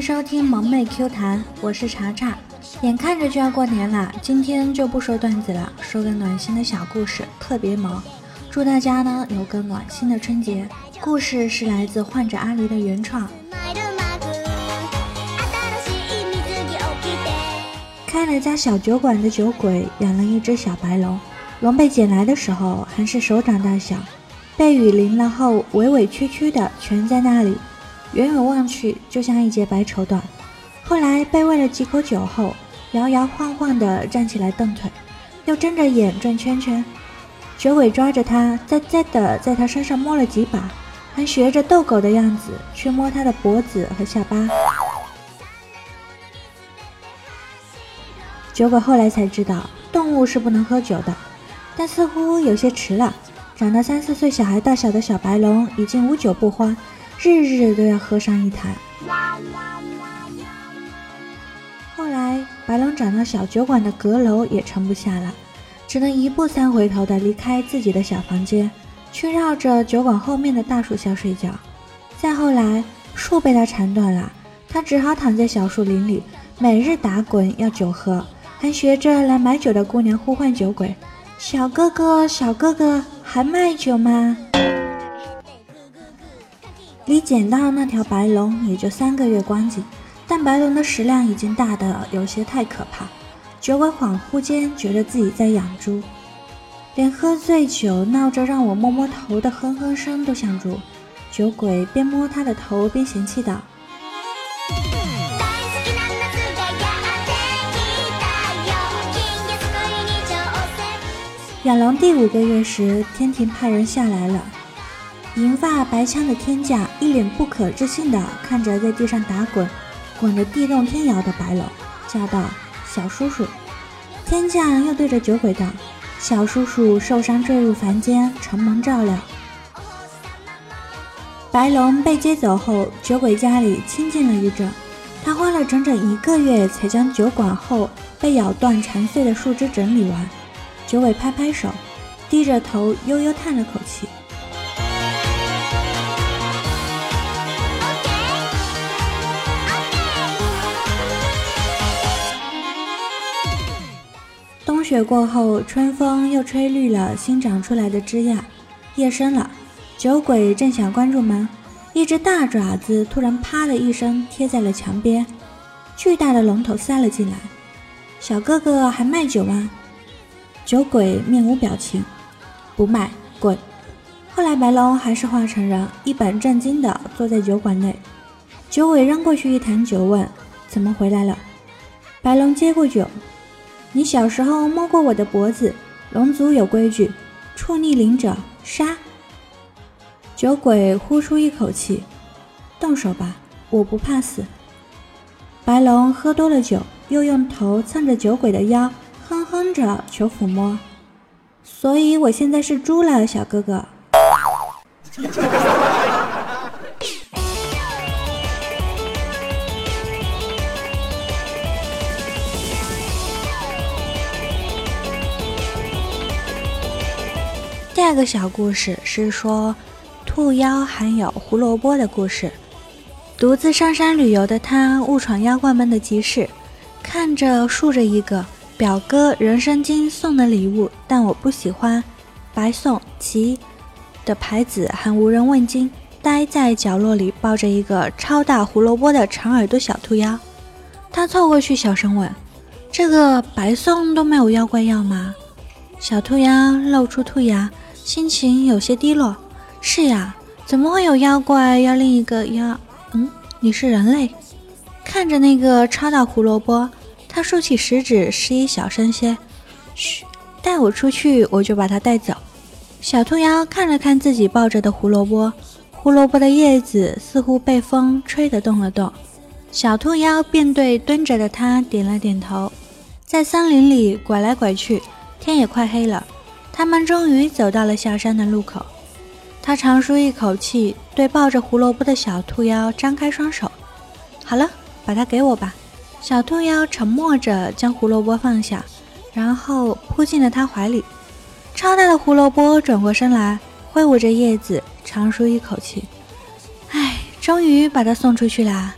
收听萌妹 Q 弹，我是查查。眼看着就要过年了，今天就不说段子了，说个暖心的小故事，特别萌。祝大家呢有个暖心的春节。故事是来自患者阿狸的原创。开了家小酒馆的酒鬼养了一只小白龙，龙被捡来的时候还是手掌大小，被雨淋了后委委屈屈的蜷在那里。远远望去，就像一截白绸缎。后来被喂了几口酒后，摇摇晃晃地站起来蹬腿，又睁着眼转圈圈。酒鬼抓着他，在在的在他身上摸了几把，还学着逗狗的样子去摸他的脖子和下巴。酒鬼后来才知道，动物是不能喝酒的，但似乎有些迟了。长到三四岁小孩大小的小白龙，已经无酒不欢。日日都要喝上一坛。后来，白龙长到小酒馆的阁楼也撑不下了，只能一步三回头的离开自己的小房间，去绕着酒馆后面的大树下睡觉。再后来，树被他缠断了，他只好躺在小树林里，每日打滚要酒喝，还学着来买酒的姑娘呼唤酒鬼：“小哥哥，小哥哥，还卖酒吗？”离捡到那条白龙也就三个月光景，但白龙的食量已经大得有些太可怕。酒鬼恍惚间觉得自己在养猪，连喝醉酒闹着让我摸摸头的哼哼声都想住。酒鬼边摸他的头边嫌弃道：“养龙第五个月时，天庭派人下来了。”银发白枪的天将一脸不可置信地看着在地上打滚、滚得地动天摇的白龙，叫道：“小叔叔！”天将又对着酒鬼道：“小叔叔受伤坠入凡间，承蒙照料。”白龙被接走后，酒鬼家里清静了一阵。他花了整整一个月才将酒馆后被咬断缠碎的树枝整理完。酒鬼拍拍手，低着头悠悠叹了口气。雪过后，春风又吹绿了新长出来的枝桠。夜深了，酒鬼正想关住门，一只大爪子突然啪的一声贴在了墙边，巨大的龙头塞了进来。小哥哥还卖酒吗？酒鬼面无表情，不卖，滚。后来白龙还是化成人，一本正经地坐在酒馆内。酒鬼扔过去一坛酒，问：怎么回来了？白龙接过酒。你小时候摸过我的脖子，龙族有规矩，触逆鳞者杀。酒鬼呼出一口气，动手吧，我不怕死。白龙喝多了酒，又用头蹭着酒鬼的腰，哼哼着求抚摸。所以我现在是猪了，小哥哥。第二个小故事是说，兔妖含有胡萝卜的故事。独自上山旅游的他误闯妖怪们的集市，看着竖着一个表哥人参精送的礼物，但我不喜欢，白送其的牌子还无人问津，呆在角落里抱着一个超大胡萝卜的长耳朵小兔妖。他凑过去小声问：“这个白送都没有妖怪要吗？”小兔妖露出兔牙。心情有些低落。是呀，怎么会有妖怪要另一个妖？嗯，你是人类。看着那个超大胡萝卜，他竖起食指示意小声些：“嘘，带我出去，我就把它带走。”小兔妖看了看自己抱着的胡萝卜，胡萝卜的叶子似乎被风吹得动了动。小兔妖便对蹲着的他点了点头，在森林里拐来拐去，天也快黑了。他们终于走到了下山的路口，他长舒一口气，对抱着胡萝卜的小兔妖张开双手：“好了，把它给我吧。”小兔妖沉默着将胡萝卜放下，然后扑进了他怀里。超大的胡萝卜转过身来，挥舞着叶子，长舒一口气：“唉，终于把它送出去啦。”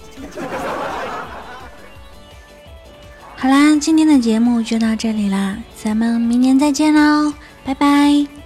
好啦，今天的节目就到这里啦，咱们明年再见喽，拜拜。